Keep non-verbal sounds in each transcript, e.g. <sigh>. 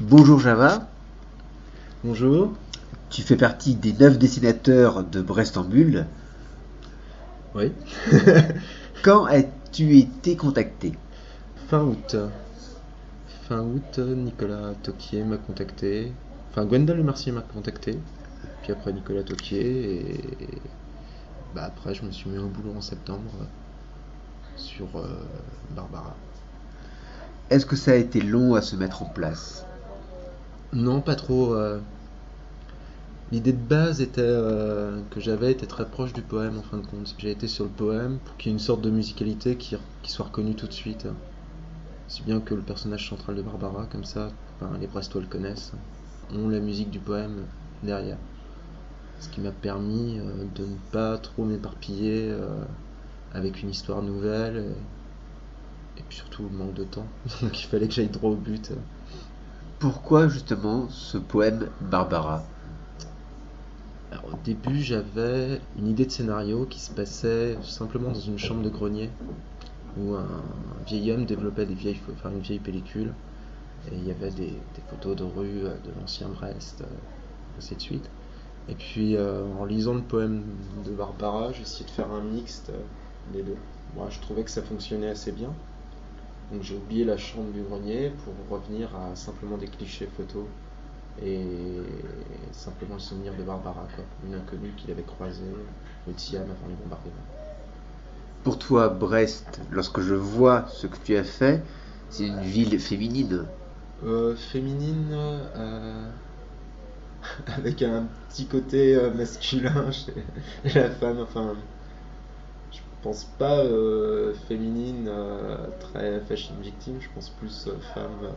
Bonjour Java, Bonjour. tu fais partie des neuf dessinateurs de Brest en Bulle. Oui. <laughs> Quand as-tu été contacté? Fin août. Fin août, Nicolas Toquier m'a contacté. Enfin, Gwendal Mercier m'a contacté. Puis après, Nicolas Toquier. Et. Bah, après, je me suis mis au boulot en septembre sur euh, Barbara. Est-ce que ça a été long à se mettre en place? Non, pas trop. euh. L'idée de base était euh, que j'avais était très proche du poème en fin de compte. J'ai été sur le poème pour qu'il y ait une sorte de musicalité qui, soit reconnue tout de suite. Si bien que le personnage central de Barbara, comme ça, les Brestois le connaissent, ont la musique du poème derrière. Ce qui m'a permis euh, de ne pas trop m'éparpiller avec une histoire nouvelle. Et, et puis surtout le manque de temps. <laughs> Donc il fallait que j'aille droit au but. Pourquoi justement ce poème Barbara? Alors, au début, j'avais une idée de scénario qui se passait simplement dans une chambre de grenier où un vieil homme développait des vieilles, enfin, une vieille pellicule et il y avait des, photos de rue euh, de l'ancien Brest, euh, ainsi de suite. Et puis, euh, en lisant le poème de Barbara, j'ai essayé de faire un mixte des deux. Moi, je trouvais que ça fonctionnait assez bien. Donc, j'ai oublié la chambre du grenier pour revenir à simplement des clichés photos et simplement le souvenir de Barbara, quoi. une inconnue qu'il avait croisée au Tiam avant les bombardements. Pour toi, Brest, lorsque je vois ce que tu as fait, c'est une ville féminine. Euh, féminine, euh, <laughs> avec un petit côté euh, masculin chez la femme, enfin, pense pas euh, féminine euh, très fashion victime, je pense plus euh, femme euh,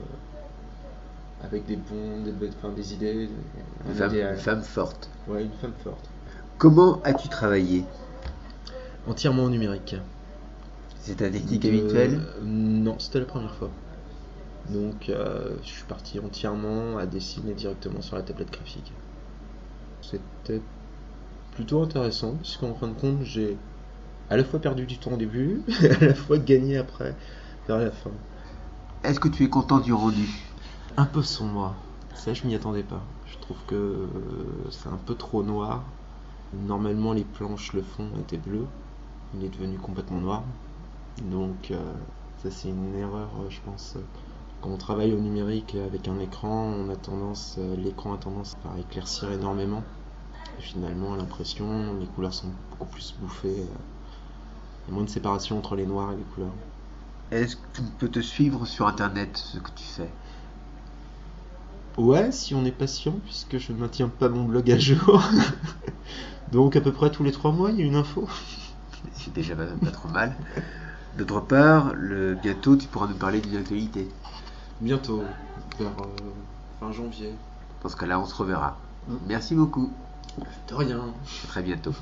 avec des bons, des, bonnes- enfin, des idées, un Une femme, idéal. une femme forte. Ouais, une femme forte. Comment as-tu travaillé Entièrement au numérique. C'est ta technique De- habituelle Non, c'était la première fois. Donc euh, je suis parti entièrement à dessiner directement sur la tablette graphique. C'était plutôt intéressant, puisqu'en fin de compte, j'ai à la fois perdu du temps au début, et <laughs> à la fois gagné après, vers la fin. Est-ce que tu es content du rendu? Un peu sombre, ça je m'y attendais pas. Je trouve que euh, c'est un peu trop noir. Normalement les planches, le fond était bleu, il est devenu complètement noir. Donc euh, ça c'est une erreur euh, je pense. Quand on travaille au numérique avec un écran, on a tendance, euh, l'écran a tendance à éclaircir énormément. Et finalement à l'impression, les couleurs sont beaucoup plus bouffées. Il y a moins de séparation entre les noirs et les couleurs. Est-ce que tu peux te suivre sur internet ce que tu fais? Ouais, si on est patient, puisque je ne maintiens pas mon blog à jour. <laughs> Donc à peu près tous les trois mois, il y a une info. <laughs> C'est déjà pas, pas trop mal. D'autre part, le, bientôt tu pourras nous parler d'une actualité. Bientôt, vers euh, fin janvier. Dans ce cas-là, on se reverra. Mm. Merci beaucoup. De rien. À très bientôt.